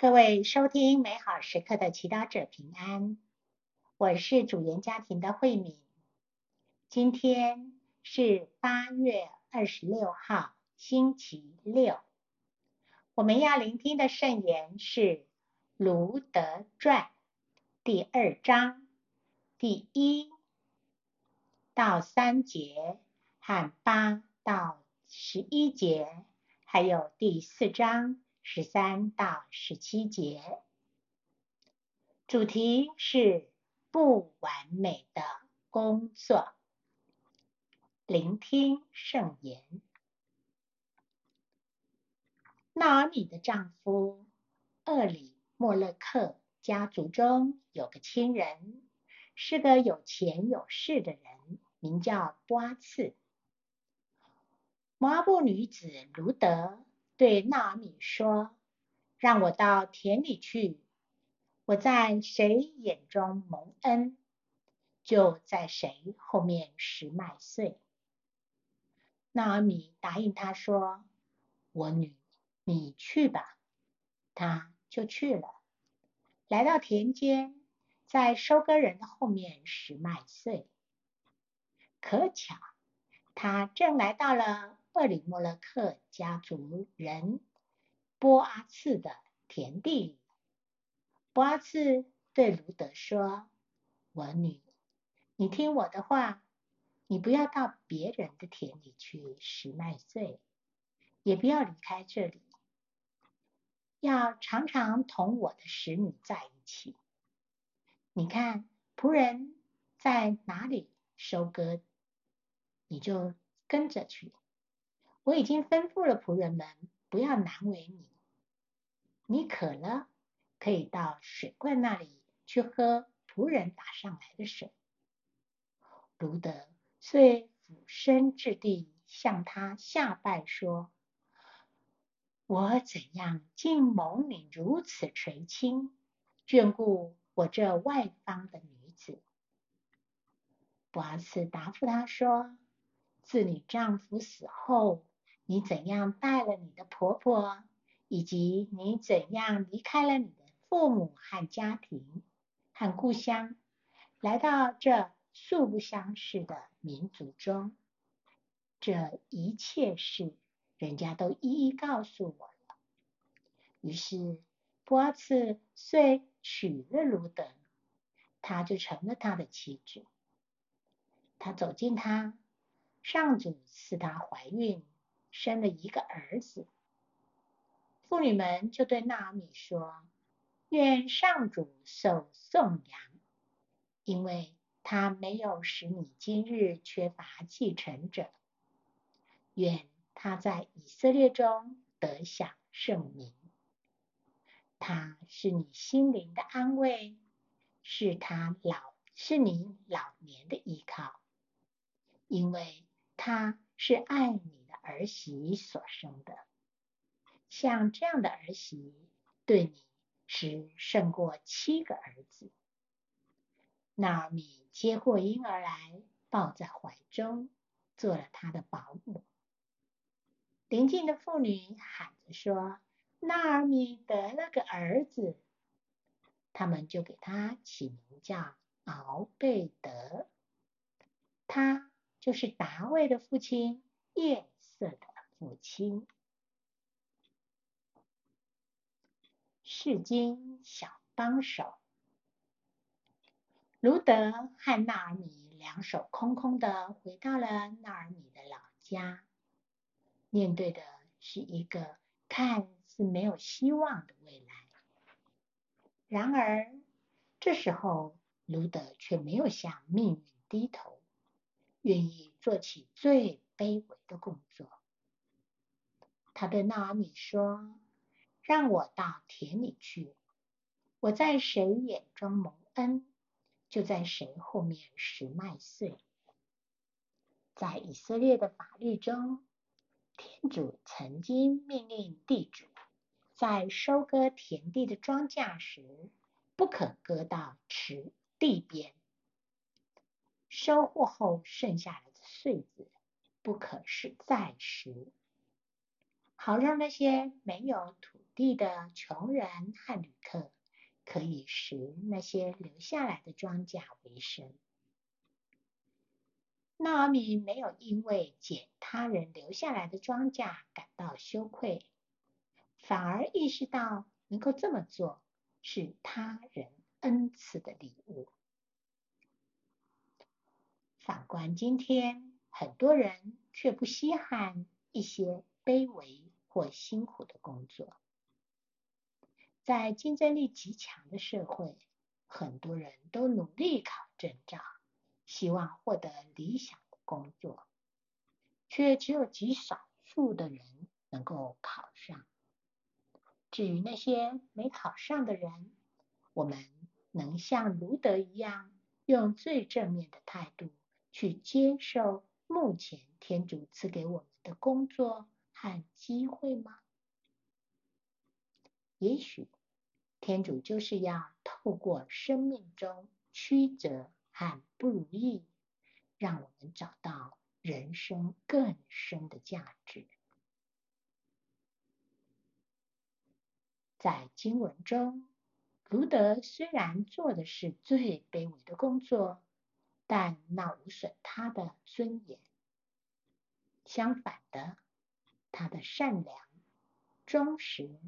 各位收听美好时刻的祈祷者平安，我是主言家庭的慧敏。今天是八月二十六号，星期六。我们要聆听的圣言是《卢德传》第二章第一到三节，和八到十一节，还有第四章。十三到十七节，主题是不完美的工作。聆听圣言。纳尔米的丈夫厄里莫勒克家族中有个亲人，是个有钱有势的人，名叫波阿次。摩阿布女子卢德。对纳尔米说：“让我到田里去，我在谁眼中蒙恩，就在谁后面拾麦穗。”纳尔米答应他说：“我女，你去吧。”他就去了，来到田间，在收割人的后面拾麦穗。可巧，他正来到了。赫里莫勒克家族人波阿次的田地里，波阿次对卢德说：“我女，你听我的话，你不要到别人的田里去拾麦穗，也不要离开这里，要常常同我的使女在一起。你看仆人在哪里收割，你就跟着去。”我已经吩咐了仆人们，不要难为你。你渴了，可以到水罐那里去喝仆人打上来的水。卢德遂俯身至地，向他下拜说：“我怎样竟蒙你如此垂青，眷顾我这外邦的女子？”波阿斯答复他说：“自你丈夫死后。”你怎样带了你的婆婆，以及你怎样离开了你的父母和家庭和故乡，来到这素不相识的民族中，这一切事，人家都一一告诉我了。于是波阿次遂娶了卢德，她就成了他的妻子。他走近她，上主赐她怀孕。生了一个儿子，妇女们就对纳米说：“愿上主受颂扬，因为他没有使你今日缺乏继承者。愿他在以色列中得享盛名。他是你心灵的安慰，是他老是你老年的依靠，因为他是爱你。”儿媳所生的，像这样的儿媳，对你是胜过七个儿子。纳尔米接过婴儿来，抱在怀中，做了他的保姆。邻近的妇女喊着说：“纳尔米得了个儿子。”他们就给他起名叫敖贝德，他就是达味的父亲叶。色的母亲，世间小帮手。卢德和纳尔米两手空空的回到了纳尔米的老家，面对的是一个看似没有希望的未来。然而，这时候卢德却没有向命运低头，愿意做起最卑微的工作，他对纳尔米说：“让我到田里去，我在谁眼中蒙恩，就在谁后面拾麦穗。”在以色列的法律中，天主曾经命令地主在收割田地的庄稼时，不可割到池地边，收获后剩下来的穗子。不可是暂时，好让那些没有土地的穷人和旅客可以食那些留下来的庄稼为生。纳尔米没有因为捡他人留下来的庄稼感到羞愧，反而意识到能够这么做是他人恩赐的礼物。反观今天，很多人却不稀罕一些卑微或辛苦的工作。在竞争力极强的社会，很多人都努力考证照，希望获得理想的工作，却只有极少数的人能够考上。至于那些没考上的人，我们能像卢德一样，用最正面的态度。去接受目前天主赐给我们的工作和机会吗？也许天主就是要透过生命中曲折和不如意，让我们找到人生更深的价值。在经文中，卢德虽然做的是最卑微的工作。但那无损他的尊严。相反的，他的善良、忠实、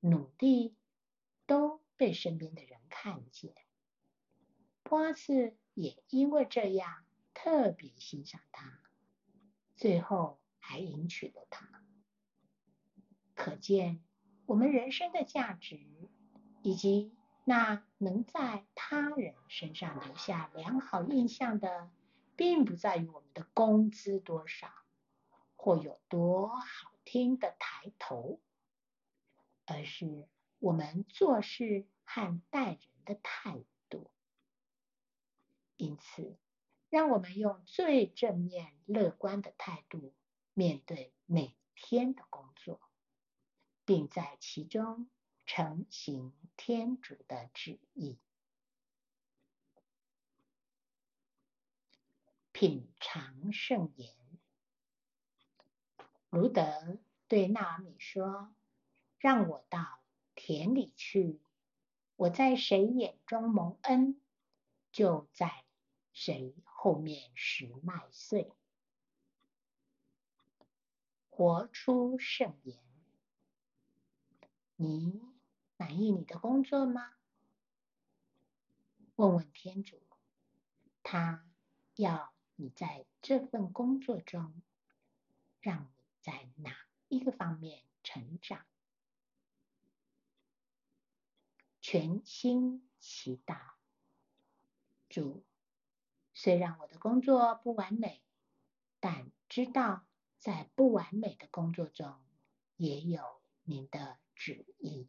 努力都被身边的人看见。波斯也因为这样特别欣赏他，最后还迎娶了他。可见我们人生的价值以及。那能在他人身上留下良好印象的，并不在于我们的工资多少，或有多好听的抬头，而是我们做事和待人的态度。因此，让我们用最正面、乐观的态度面对每天的工作，并在其中。承行天主的旨意，品尝圣言。卢德对纳米说：“让我到田里去，我在谁眼中蒙恩，就在谁后面拾麦穗。”活出圣言，你。满意你的工作吗？问问天主，他要你在这份工作中，让你在哪一个方面成长？全心祈祷，主，虽然我的工作不完美，但知道在不完美的工作中，也有您的旨意。